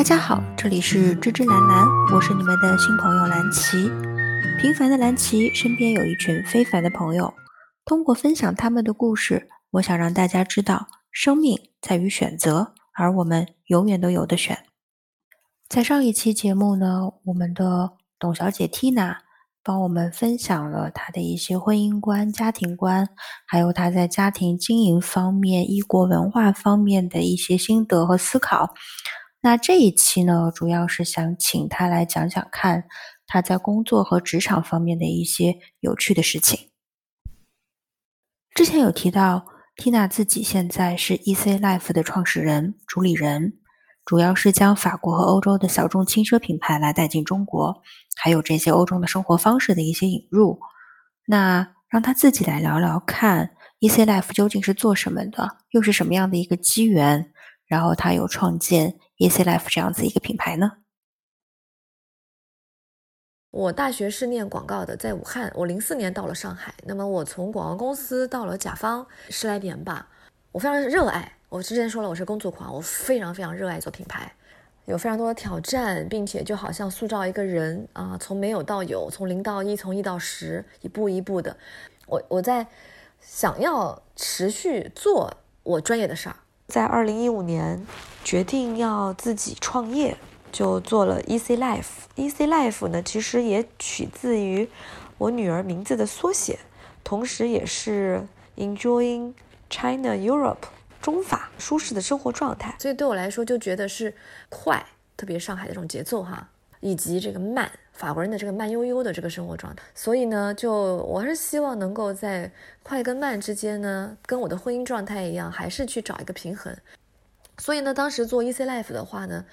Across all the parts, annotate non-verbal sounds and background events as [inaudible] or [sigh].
大家好，这里是芝芝兰兰，我是你们的新朋友蓝琪。平凡的蓝琪身边有一群非凡的朋友，通过分享他们的故事，我想让大家知道，生命在于选择，而我们永远都有的选。在上一期节目呢，我们的董小姐 Tina 帮我们分享了她的一些婚姻观、家庭观，还有她在家庭经营方面、异国文化方面的一些心得和思考。那这一期呢，主要是想请他来讲讲看他在工作和职场方面的一些有趣的事情。之前有提到，Tina 自己现在是 EC Life 的创始人、主理人。主要是将法国和欧洲的小众轻奢品牌来带进中国，还有这些欧洲的生活方式的一些引入。那让他自己来聊聊看，EC Life 究竟是做什么的，又是什么样的一个机缘，然后他有创建 EC Life 这样子一个品牌呢？我大学是念广告的，在武汉。我零四年到了上海，那么我从广告公司到了甲方十来年吧，我非常热爱。我之前说了，我是工作狂，我非常非常热爱做品牌，有非常多的挑战，并且就好像塑造一个人啊，从没有到有，从零到一，从一到十，一步一步的。我我在想要持续做我专业的事儿，在二零一五年决定要自己创业，就做了 Easy Life。Easy Life 呢，其实也取自于我女儿名字的缩写，同时也是 Enjoying China Europe。中法舒适的生活状态，所以对我来说就觉得是快，特别上海的这种节奏哈，以及这个慢，法国人的这个慢悠悠的这个生活状态。所以呢，就我还是希望能够在快跟慢之间呢，跟我的婚姻状态一样，还是去找一个平衡。所以呢，当时做 EC Life 的话呢，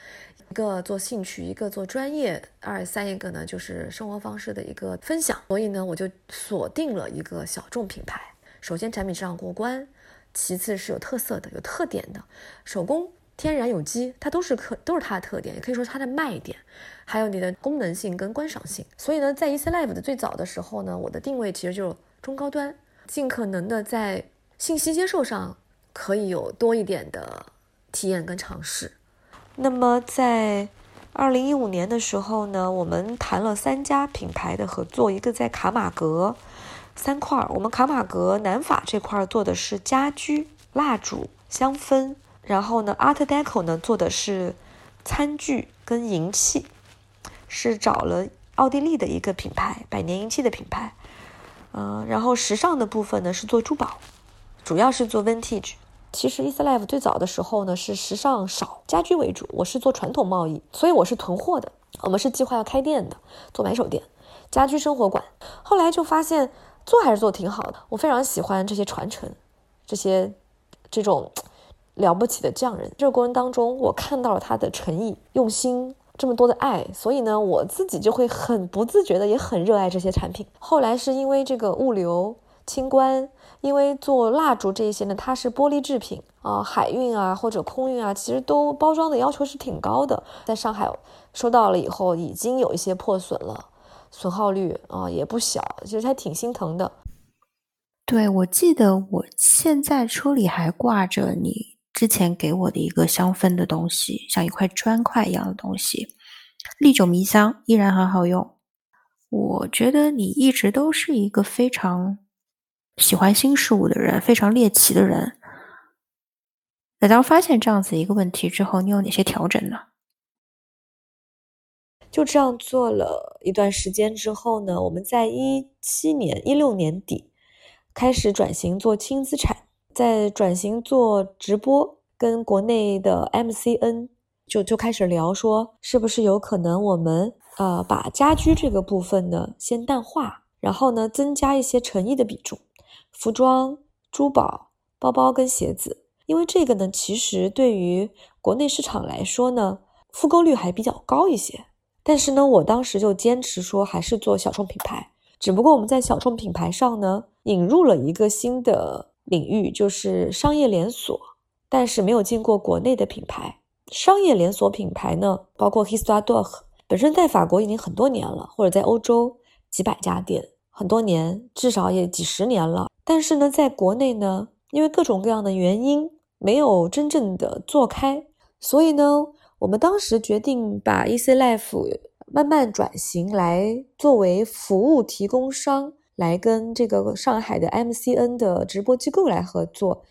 一个做兴趣，一个做专业，二三一个呢就是生活方式的一个分享。所以呢，我就锁定了一个小众品牌，首先产品质量过关。其次是有特色的、有特点的，手工、天然、有机，它都是可都是它的特点，也可以说它的卖点。还有你的功能性跟观赏性。所以呢，在 EC Live 的最早的时候呢，我的定位其实就是中高端，尽可能的在信息接受上可以有多一点的体验跟尝试。那么在二零一五年的时候呢，我们谈了三家品牌的合作，一个在卡马格。三块儿，我们卡马格南法这块做的是家居、蜡烛、香氛，然后呢，Art Deco 呢做的是餐具跟银器，是找了奥地利的一个品牌，百年银器的品牌，嗯，然后时尚的部分呢是做珠宝，主要是做 Vintage。其实 e a s Life 最早的时候呢是时尚少，家居为主，我是做传统贸易，所以我是囤货的，我们是计划要开店的，做买手店，家居生活馆，后来就发现。做还是做挺好的，我非常喜欢这些传承，这些这种了不起的匠人。这个过程当中，我看到了他的诚意、用心，这么多的爱，所以呢，我自己就会很不自觉的也很热爱这些产品。后来是因为这个物流清关，因为做蜡烛这一些呢，它是玻璃制品啊，海运啊或者空运啊，其实都包装的要求是挺高的。在上海收到了以后，已经有一些破损了。损耗率啊也不小，其实还挺心疼的。对，我记得我现在车里还挂着你之前给我的一个香氛的东西，像一块砖块一样的东西，历久弥香，依然很好用。我觉得你一直都是一个非常喜欢新事物的人，非常猎奇的人。那当发现这样子一个问题之后，你有哪些调整呢？就这样做了一段时间之后呢，我们在一七年、一六年底开始转型做轻资产，在转型做直播，跟国内的 MCN 就就开始聊说，是不是有可能我们呃把家居这个部分呢先淡化，然后呢增加一些诚意的比重，服装、珠宝、包包跟鞋子，因为这个呢其实对于国内市场来说呢复购率还比较高一些。但是呢，我当时就坚持说还是做小众品牌，只不过我们在小众品牌上呢引入了一个新的领域，就是商业连锁，但是没有经过国内的品牌。商业连锁品牌呢，包括 Histoire d'Or，本身在法国已经很多年了，或者在欧洲几百家店，很多年，至少也几十年了。但是呢，在国内呢，因为各种各样的原因，没有真正的做开，所以呢。我们当时决定把 EC Life 慢慢转型来作为服务提供商，来跟这个上海的 MCN 的直播机构来合作。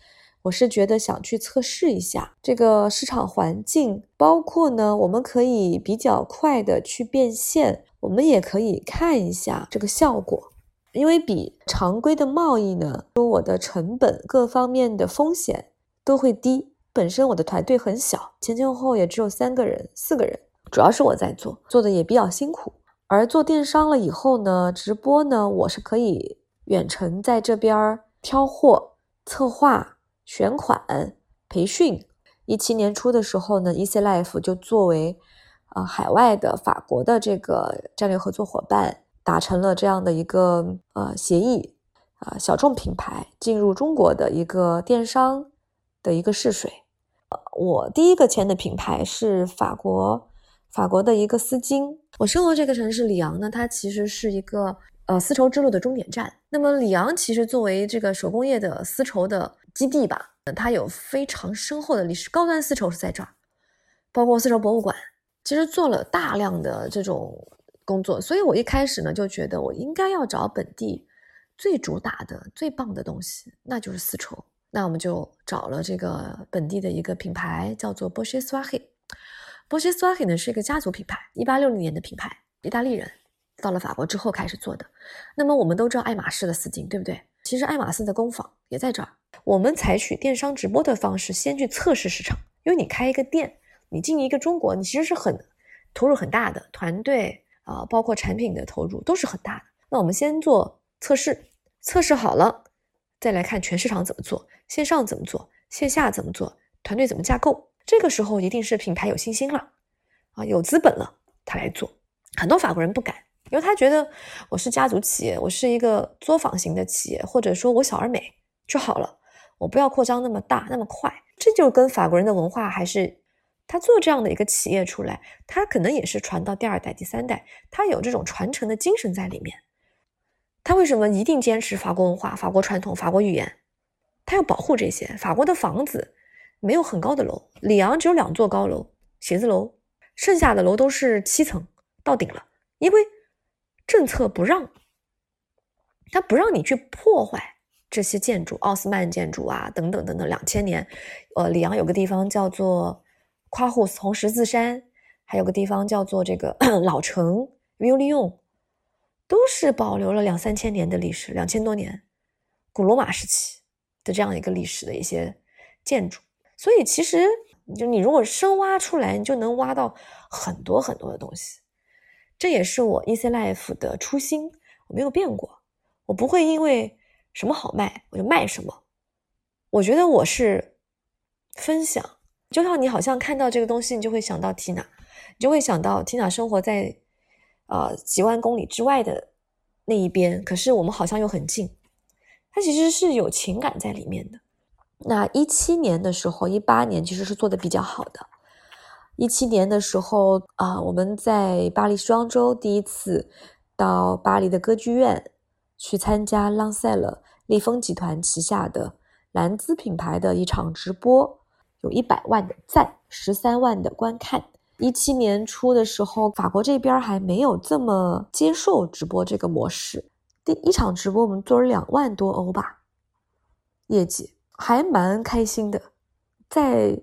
我是觉得想去测试一下这个市场环境，包括呢，我们可以比较快的去变现，我们也可以看一下这个效果。因为比常规的贸易呢，说我的成本各方面的风险都会低。本身我的团队很小，前前后后也只有三个人、四个人，主要是我在做，做的也比较辛苦。而做电商了以后呢，直播呢，我是可以远程在这边挑货、策划。选款、培训，一七年初的时候呢，EC Life 就作为呃海外的法国的这个战略合作伙伴，达成了这样的一个呃协议啊，小众品牌进入中国的一个电商的一个试水。我第一个签的品牌是法国法国的一个丝巾。我生活这个城市里昂呢，它其实是一个呃丝绸之路的终点站。那么里昂其实作为这个手工业的丝绸的。基地吧，它有非常深厚的历史，高端丝绸是在这儿，包括丝绸博物馆，其实做了大量的这种工作，所以我一开始呢就觉得我应该要找本地最主打的、最棒的东西，那就是丝绸。那我们就找了这个本地的一个品牌，叫做波歇斯瓦黑。波歇斯瓦黑呢是一个家族品牌，一八六零年的品牌，意大利人到了法国之后开始做的。那么我们都知道爱马仕的丝巾，对不对？其实爱马仕的工坊也在这儿。我们采取电商直播的方式，先去测试市场。因为你开一个店，你进一个中国，你其实是很投入很大的团队啊，包括产品的投入都是很大的。那我们先做测试，测试好了，再来看全市场怎么做，线上怎么做，线下怎么做，团队怎么架构。这个时候一定是品牌有信心了啊，有资本了，他来做。很多法国人不敢，因为他觉得我是家族企业，我是一个作坊型的企业，或者说我小而美就好了。我不要扩张那么大那么快，这就跟法国人的文化还是他做这样的一个企业出来，他可能也是传到第二代、第三代，他有这种传承的精神在里面。他为什么一定坚持法国文化、法国传统、法国语言？他要保护这些。法国的房子没有很高的楼，里昂只有两座高楼写字楼，剩下的楼都是七层到顶了，因为政策不让，他不让你去破坏。这些建筑，奥斯曼建筑啊，等等等等，两千年，呃，里昂有个地方叫做夸霍斯红十字山，还有个地方叫做这个 [clears throat] 老城维欧利用，都是保留了两三千年的历史，两千多年，古罗马时期的这样一个历史的一些建筑。所以其实，就你如果深挖出来，你就能挖到很多很多的东西。这也是我 EC Life 的初心，我没有变过，我不会因为。什么好卖我就卖什么，我觉得我是分享，就像你好像看到这个东西，你就会想到 Tina，你就会想到 Tina 生活在呃几万公里之外的那一边，可是我们好像又很近，它其实是有情感在里面的。那一七年的时候，一八年其实是做的比较好的。一七年的时候啊，我们在巴黎时装周第一次到巴黎的歌剧院。去参加浪塞了利丰集团旗下的兰姿品牌的一场直播，有一百万的赞，十三万的观看。一七年初的时候，法国这边还没有这么接受直播这个模式。第一场直播我们做了两万多欧吧，业绩还蛮开心的。在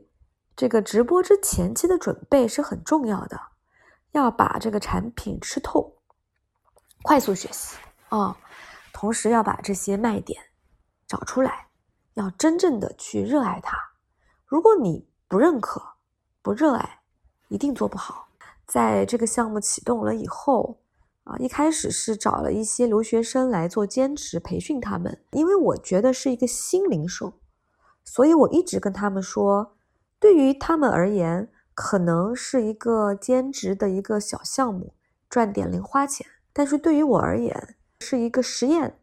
这个直播之前期的准备是很重要的，要把这个产品吃透，快速学习啊。同时要把这些卖点找出来，要真正的去热爱它。如果你不认可、不热爱，一定做不好。在这个项目启动了以后，啊，一开始是找了一些留学生来做兼职培训他们，因为我觉得是一个新零售，所以我一直跟他们说，对于他们而言，可能是一个兼职的一个小项目，赚点零花钱，但是对于我而言。是一个实验，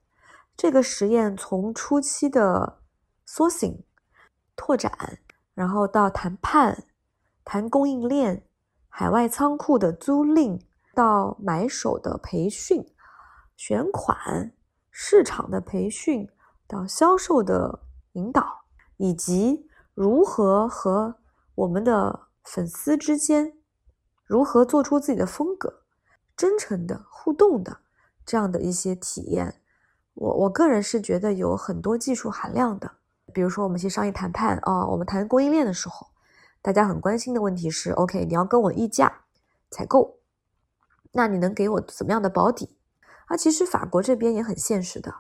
这个实验从初期的 sourcing 拓展，然后到谈判、谈供应链、海外仓库的租赁，到买手的培训、选款、市场的培训，到销售的引导，以及如何和我们的粉丝之间如何做出自己的风格，真诚的互动的这样的一些体验，我我个人是觉得有很多技术含量的。比如说我们去商业谈判啊，我们谈供应链的时候，大家很关心的问题是：OK，你要跟我议价、采购，那你能给我怎么样的保底？啊，其实法国这边也很现实的，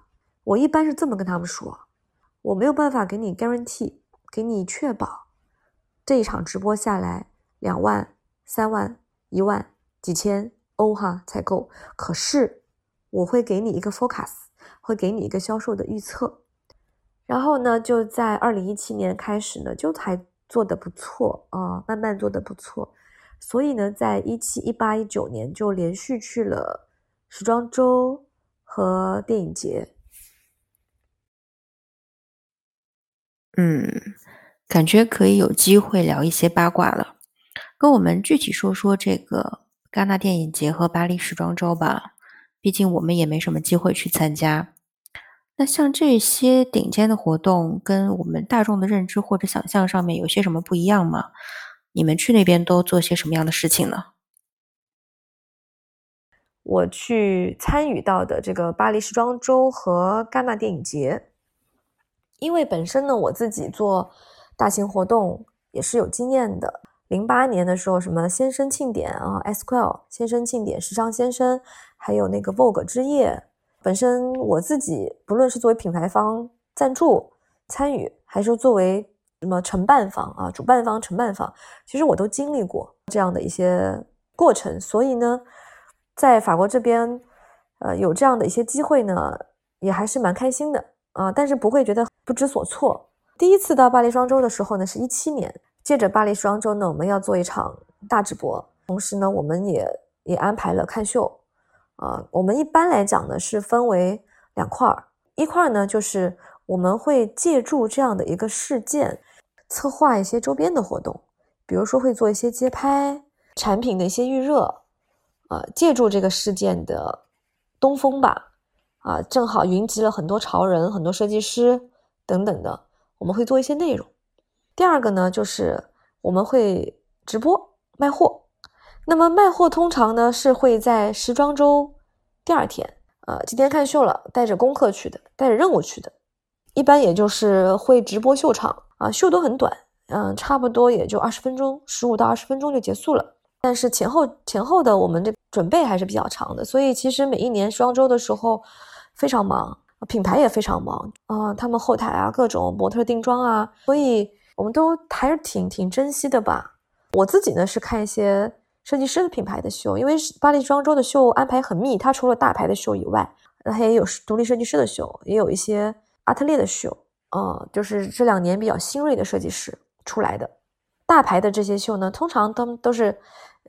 我一般是这么跟他们说：我没有办法给你 guarantee，给你确保这一场直播下来两万、三万、一万、几千欧哈才够，可是我会给你一个 forecast，会给你一个销售的预测。然后呢，就在二零一七年开始呢，就还做的不错啊，慢慢做的不错。所以呢，在一七、一八、一九年就连续去了。时装周和电影节，嗯，感觉可以有机会聊一些八卦了。跟我们具体说说这个戛纳电影节和巴黎时装周吧，毕竟我们也没什么机会去参加。那像这些顶尖的活动，跟我们大众的认知或者想象上面有些什么不一样吗？你们去那边都做些什么样的事情呢？我去参与到的这个巴黎时装周和戛纳电影节，因为本身呢我自己做大型活动也是有经验的。零八年的时候，什么先生庆典啊，Esquire 先生庆典、时尚先生，还有那个 Vogue 之夜，本身我自己不论是作为品牌方赞助参与，还是作为什么承办方啊，主办方、承办方，其实我都经历过这样的一些过程，所以呢。在法国这边，呃，有这样的一些机会呢，也还是蛮开心的啊。但是不会觉得不知所措。第一次到巴黎双周的时候呢，是一七年，借着巴黎双周呢，我们要做一场大直播，同时呢，我们也也安排了看秀。啊，我们一般来讲呢，是分为两块儿，一块儿呢，就是我们会借助这样的一个事件，策划一些周边的活动，比如说会做一些街拍，产品的一些预热。呃，借助这个事件的东风吧，啊，正好云集了很多潮人、很多设计师等等的，我们会做一些内容。第二个呢，就是我们会直播卖货。那么卖货通常呢是会在时装周第二天，呃，今天看秀了，带着功课去的，带着任务去的，一般也就是会直播秀场啊，秀都很短，嗯，差不多也就二十分钟，十五到二十分钟就结束了。但是前后前后的我们这准备还是比较长的，所以其实每一年时装周的时候非常忙，品牌也非常忙啊，他们后台啊各种模特定妆啊，所以我们都还是挺挺珍惜的吧。我自己呢是看一些设计师的品牌的秀，因为巴黎时装周的秀安排很密，它除了大牌的秀以外，它也有独立设计师的秀，也有一些阿特烈的秀，呃，就是这两年比较新锐的设计师出来的。大牌的这些秀呢，通常他们都是。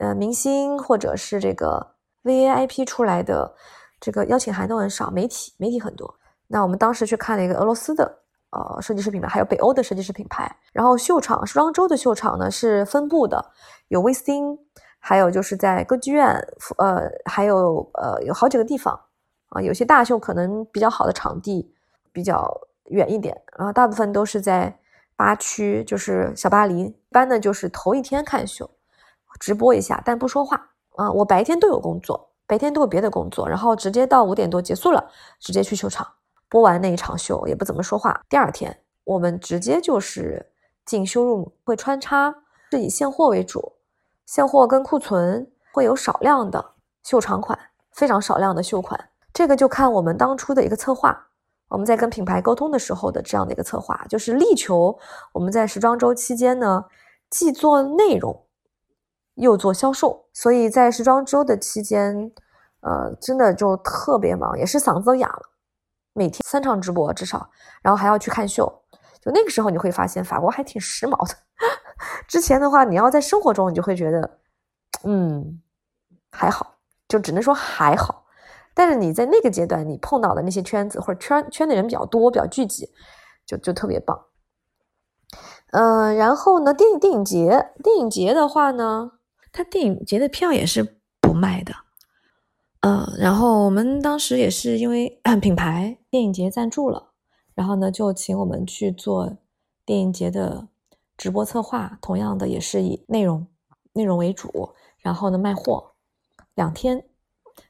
呃，明星或者是这个 VIP 出来的，这个邀请函都很少，媒体媒体很多。那我们当时去看了一个俄罗斯的呃设计师品牌，还有北欧的设计师品牌。然后秀场时装周的秀场呢是分布的，有威斯汀，还有就是在歌剧院，呃，还有呃有好几个地方啊。有些大秀可能比较好的场地比较远一点，然后大部分都是在八区，就是小巴黎。一般呢就是头一天看秀。直播一下，但不说话啊！我白天都有工作，白天都有别的工作，然后直接到五点多结束了，直接去秀场播完那一场秀，也不怎么说话。第二天我们直接就是进修入，会穿插是以现货为主，现货跟库存会有少量的秀场款，非常少量的秀款。这个就看我们当初的一个策划，我们在跟品牌沟通的时候的这样的一个策划，就是力求我们在时装周期间呢，既做内容。又做销售，所以在时装周的期间，呃，真的就特别忙，也是嗓子都哑了。每天三场直播至少，然后还要去看秀。就那个时候你会发现，法国还挺时髦的。之前的话，你要在生活中，你就会觉得，嗯，还好，就只能说还好。但是你在那个阶段，你碰到的那些圈子或者圈圈的人比较多，比较聚集，就就特别棒。嗯，然后呢，电影电影节，电影节的话呢。它电影节的票也是不卖的，呃，然后我们当时也是因为 [clears throat] 品牌电影节赞助了，然后呢就请我们去做电影节的直播策划，同样的也是以内容内容为主，然后呢卖货，两天，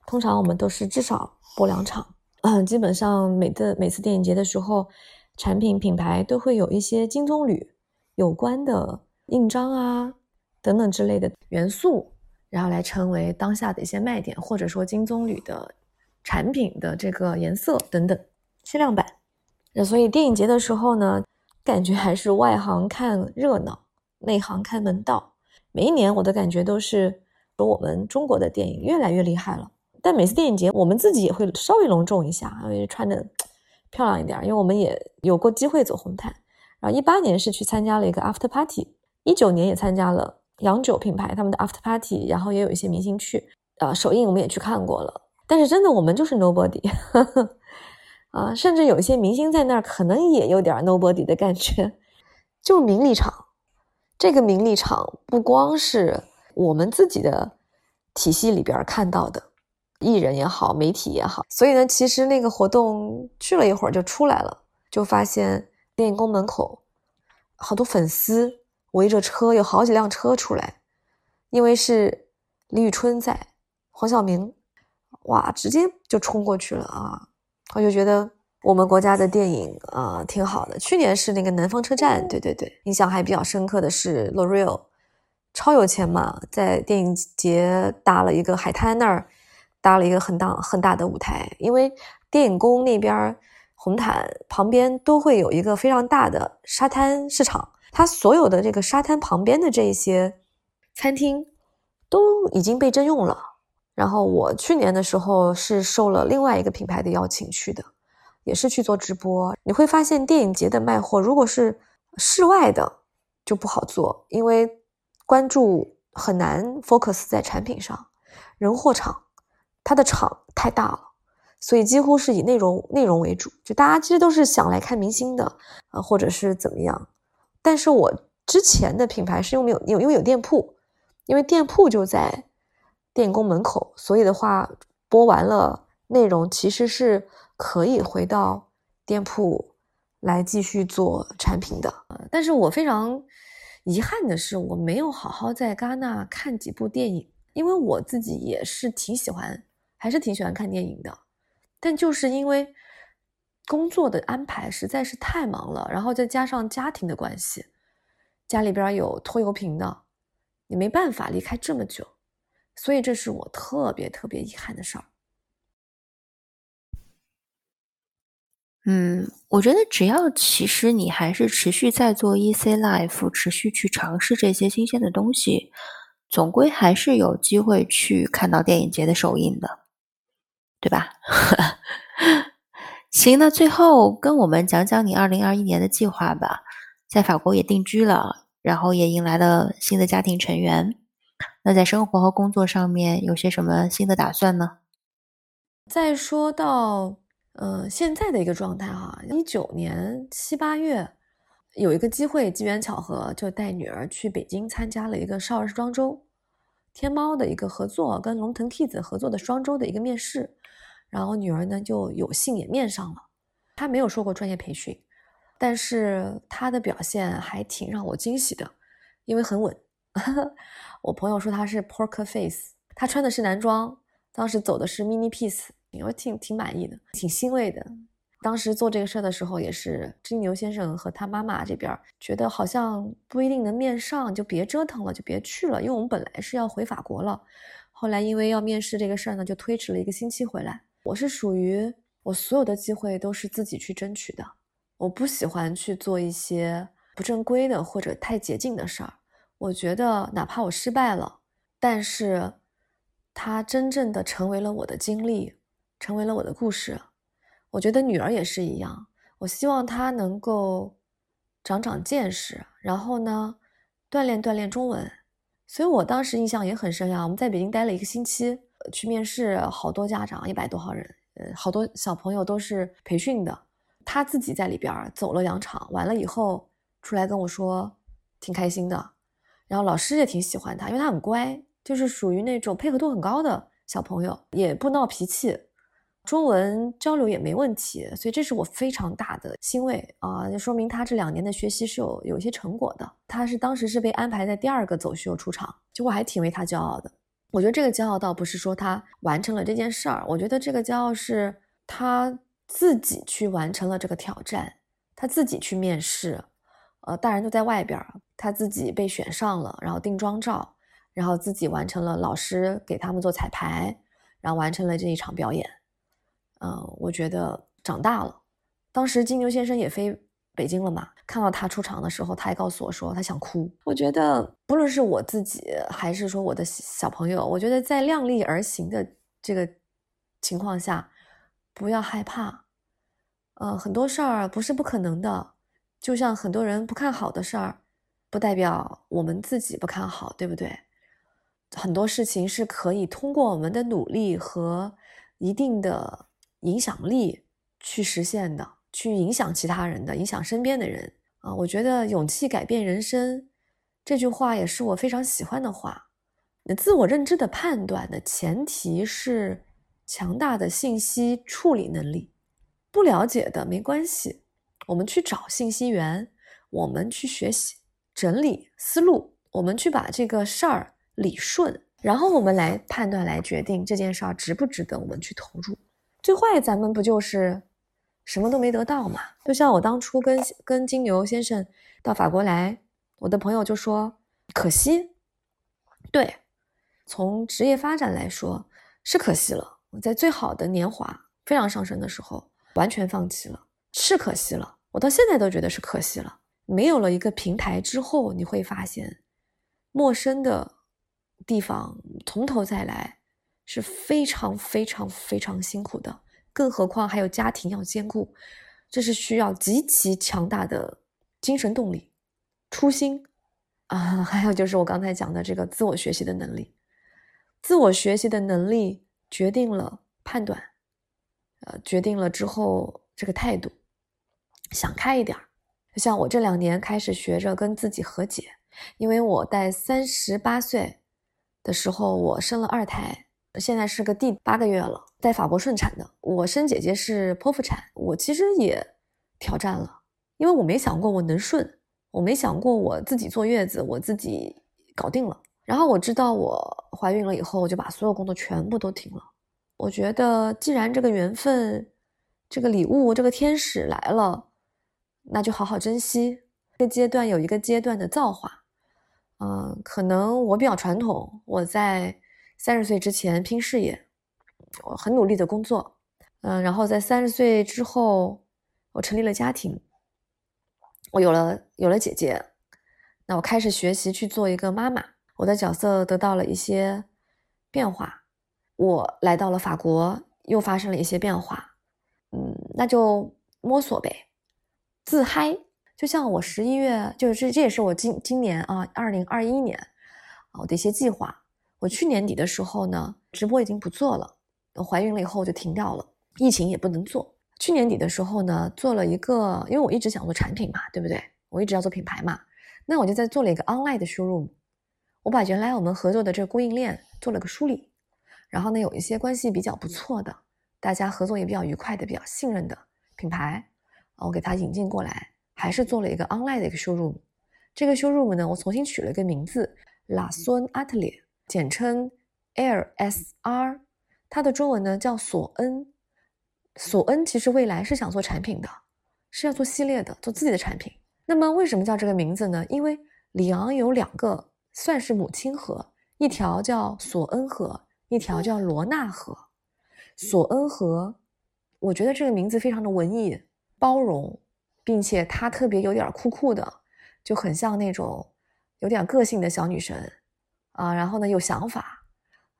通常我们都是至少播两场，嗯，[clears throat] 基本上每的每次电影节的时候，产品品牌都会有一些金棕榈有关的印章啊等等之类的元素，然后来成为当下的一些卖点，或者说金棕榈的产品的这个颜色等等限量版。那所以电影节的时候呢，感觉还是外行看热闹，内行看门道。每一年我的感觉都是，说我们中国的电影越来越厉害了。但每次电影节，我们自己也会稍微隆重一下，因为穿的漂亮一点，因为我们也有过机会走红毯。然后一八年是去参加了一个 after party，一九年也参加了洋酒品牌他们的 after party，然后也有一些明星去，呃，首映我们也去看过了。但是真的，我们就是 nobody。[laughs] 啊，甚至有一些明星在那儿，可能也有点 nobody 的感觉，就是名利场。这个名利场不光是我们自己的体系里边看到的，艺人也好，媒体也好。所以呢，其实那个活动去了一会儿就出来了，就发现电影宫门口好多粉丝围着车，有好几辆车出来，因为是李宇春在，黄晓明，哇，直接就冲过去了啊！我就觉得我们国家的电影啊挺好的。去年是那个南方车站，对对对，印象还比较深刻的是 L'Oreal，超有钱嘛，在电影节搭了一个海滩那儿搭了一个很大很大的舞台，因为电影宫那边红毯旁边都会有一个非常大的沙滩市场，它所有的这个沙滩旁边的这些餐厅都已经被征用了。然后我去年的时候是受了另外一个品牌的邀请去的，也是去做直播。你会发现电影节的卖货，如果是室外的就不好做，因为关注很难 focus 在产品上。人货场，它的场太大了，所以几乎是以内容内容为主。就大家其实都是想来看明星的，呃，或者是怎么样。但是我之前的品牌是因为有有因为有店铺，因为店铺就在。电影宫门口，所以的话，播完了内容，其实是可以回到店铺来继续做产品的。但是我非常遗憾的是，我没有好好在戛纳看几部电影，因为我自己也是挺喜欢，还是挺喜欢看电影的。但就是因为工作的安排实在是太忙了，然后再加上家庭的关系，家里边有拖油瓶的，你没办法离开这么久。所以这是我特别特别遗憾的事儿。嗯，我觉得只要其实你还是持续在做 EC Life，持续去尝试这些新鲜的东西，总归还是有机会去看到电影节的首映的，对吧？[laughs] 行，那最后跟我们讲讲你二零二一年的计划吧。在法国也定居了，然后也迎来了新的家庭成员。那在生活和工作上面有些什么新的打算呢？再说到呃现在的一个状态哈，一九年七八月有一个机会，机缘巧合就带女儿去北京参加了一个少儿时装周，天猫的一个合作，跟龙腾 Kids 合作的双周的一个面试，然后女儿呢就有幸也面上了。她没有受过专业培训，但是她的表现还挺让我惊喜的，因为很稳。[laughs] 我朋友说他是 Poker Face，他穿的是男装，当时走的是 Mini Piece，我挺挺满意的，挺欣慰的。当时做这个事儿的时候，也是金牛先生和他妈妈这边觉得好像不一定能面上，就别折腾了，就别去了，因为我们本来是要回法国了。后来因为要面试这个事儿呢，就推迟了一个星期回来。我是属于我所有的机会都是自己去争取的，我不喜欢去做一些不正规的或者太捷径的事儿。我觉得，哪怕我失败了，但是它真正的成为了我的经历，成为了我的故事。我觉得女儿也是一样，我希望她能够长长见识，然后呢，锻炼锻炼中文。所以我当时印象也很深呀。我们在北京待了一个星期，去面试，好多家长，一百多号人，呃，好多小朋友都是培训的。他自己在里边走了两场，完了以后出来跟我说，挺开心的。然后老师也挺喜欢他，因为他很乖，就是属于那种配合度很高的小朋友，也不闹脾气，中文交流也没问题，所以这是我非常大的欣慰啊！就说明他这两年的学习是有有一些成果的。他是当时是被安排在第二个走秀出场，就我还挺为他骄傲的。我觉得这个骄傲倒不是说他完成了这件事儿，我觉得这个骄傲是他自己去完成了这个挑战，他自己去面试，呃，大人都在外边，他自己被选上了，然后定妆照，然后自己完成了老师给他们做彩排，然后完成了这一场表演。嗯，我觉得长大了。当时金牛先生也飞北京了嘛，看到他出场的时候，他还告诉我说他想哭。我觉得不论是我自己还是说我的小朋友，我觉得在量力而行的这个情况下，不要害怕。呃，很多事儿不是不可能的，就像很多人不看好的事儿，不代表我们自己不看好，对不对？很多事情是可以通过我们的努力和一定的。影响力去实现的，去影响其他人的，影响身边的人啊！我觉得勇气改变人生这句话也是我非常喜欢的话。那自我认知的判断的前提是强大的信息处理能力。不了解的没关系，我们去找信息源，我们去学习整理思路，我们去把这个事儿理顺，然后我们来判断，来决定这件事儿值不值得我们去投入。最坏咱们不就是什么都没得到嘛？就像我当初跟跟金牛先生到法国来，我的朋友就说可惜。对，从职业发展来说是可惜了。我在最好的年华非常上升的时候完全放弃了，是可惜了。我到现在都觉得是可惜了。没有了一个平台之后，你会发现陌生的地方从头再来。是非常非常非常辛苦的，更何况还有家庭要兼顾，这是需要极其强大的精神动力、初心啊，[laughs] 还有就是我刚才讲的这个自我学习的能力，自我学习的能力决定了判断，呃，决定了之后这个态度，想开一点儿。像我这两年开始学着跟自己和解，因为我在三十八岁的时候我生了二胎。现在是个第八个月了，在法国顺产的。我生姐姐是剖腹产，我其实也挑战了，因为我没想过我能顺，我没想过我自己坐月子，我自己搞定了。然后我知道我怀孕了以后，我就把所有工作全部都停了。我觉得既然这个缘分、这个礼物、这个天使来了，那就好好珍惜。这个阶段有一个阶段的造化，嗯，可能我比较传统，我在。三十岁之前拼事业，我很努力的工作，嗯，然后在三十岁之后，我成立了家庭，我有了有了姐姐，那我开始学习去做一个妈妈，我的角色得到了一些变化，我来到了法国，又发生了一些变化，嗯，那就摸索呗，自嗨，就像我十一月，就是这这也是我今今年啊，二零二一年啊，我的一些计划。我去年底的时候呢，直播已经不做了。我怀孕了以后就停掉了，疫情也不能做。去年底的时候呢，做了一个，因为我一直想做产品嘛，对不对？我一直要做品牌嘛，那我就在做了一个 online 的 showroom。我把原来我们合作的这个供应链做了个梳理，然后呢，有一些关系比较不错的，大家合作也比较愉快的、比较信任的品牌，我给他引进过来，还是做了一个 online 的一个 showroom。这个 showroom 呢，我重新取了一个名字，La Son Atelier。简称 LSR，它的中文呢叫索恩。索恩其实未来是想做产品的，是要做系列的，做自己的产品。那么为什么叫这个名字呢？因为里昂有两个算是母亲河，一条叫索恩河，一条叫罗纳河。索恩河，我觉得这个名字非常的文艺、包容，并且它特别有点酷酷的，就很像那种有点个性的小女生。啊，然后呢，有想法，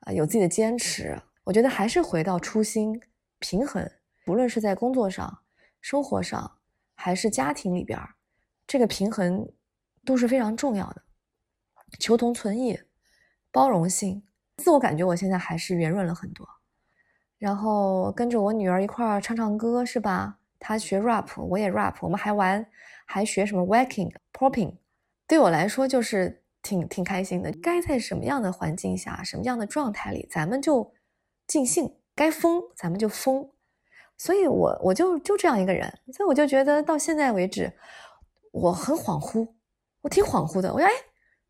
啊，有自己的坚持，我觉得还是回到初心，平衡，无论是在工作上、生活上，还是家庭里边，这个平衡都是非常重要的。求同存异，包容性，自我感觉我现在还是圆润了很多。然后跟着我女儿一块儿唱唱歌，是吧？她学 rap，我也 rap，我们还玩，还学什么 waking、popping，对我来说就是。挺挺开心的，该在什么样的环境下、什么样的状态里，咱们就尽兴；该疯，咱们就疯。所以我我就就这样一个人，所以我就觉得到现在为止，我很恍惚，我挺恍惚的。我说，哎，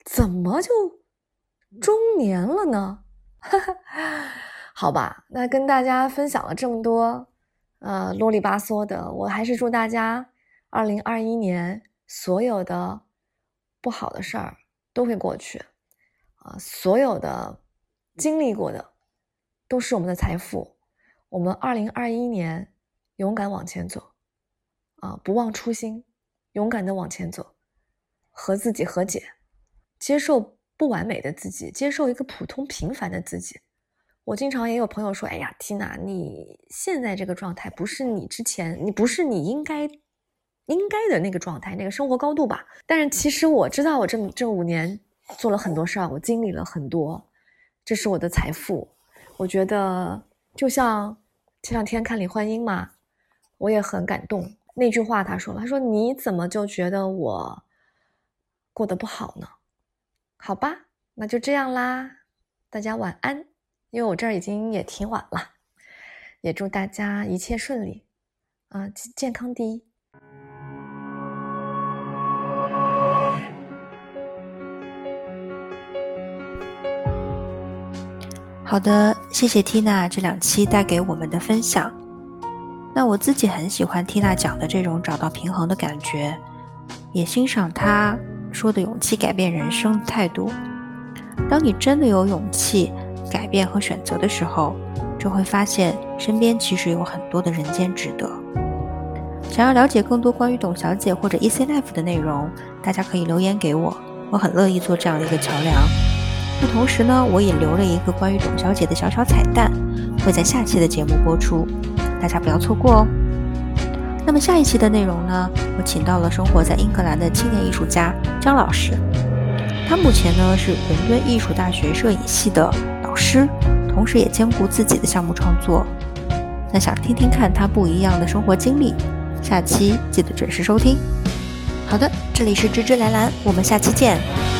怎么就中年了呢？哈 [laughs] 哈好吧，那跟大家分享了这么多，呃，啰里吧嗦的，我还是祝大家二零二一年所有的不好的事儿都会过去，啊，所有的经历过的都是我们的财富。我们二零二一年勇敢往前走，啊，不忘初心，勇敢的往前走，和自己和解，接受不完美的自己，接受一个普通平凡的自己。我经常也有朋友说：“哎呀，Tina，你现在这个状态不是你之前，你不是你应该应该的那个状态，那个生活高度吧？”但是其实我知道，我这这五年做了很多事儿，我经历了很多，这是我的财富。我觉得就像。前两天看李焕英嘛，我也很感动。那句话他说了：“他说你怎么就觉得我过得不好呢？”好吧，那就这样啦，大家晚安。因为我这儿已经也挺晚了，也祝大家一切顺利啊，健康第一。好的，谢谢缇娜这两期带给我们的分享。那我自己很喜欢缇娜讲的这种找到平衡的感觉，也欣赏她说的勇气改变人生的态度。当你真的有勇气改变和选择的时候，就会发现身边其实有很多的人间值得。想要了解更多关于董小姐或者 EC Life 的内容，大家可以留言给我，我很乐意做这样的一个桥梁。那同时呢，我也留了一个关于董小姐的小小彩蛋，会在下期的节目播出，大家不要错过哦。那么下一期的内容呢，我请到了生活在英格兰的青年艺术家张老师，他目前呢是伦敦艺术大学摄影系的导师，同时也兼顾自己的项目创作。那想听听看他不一样的生活经历，下期记得准时收听。好的，这里是芝芝兰兰，我们下期见。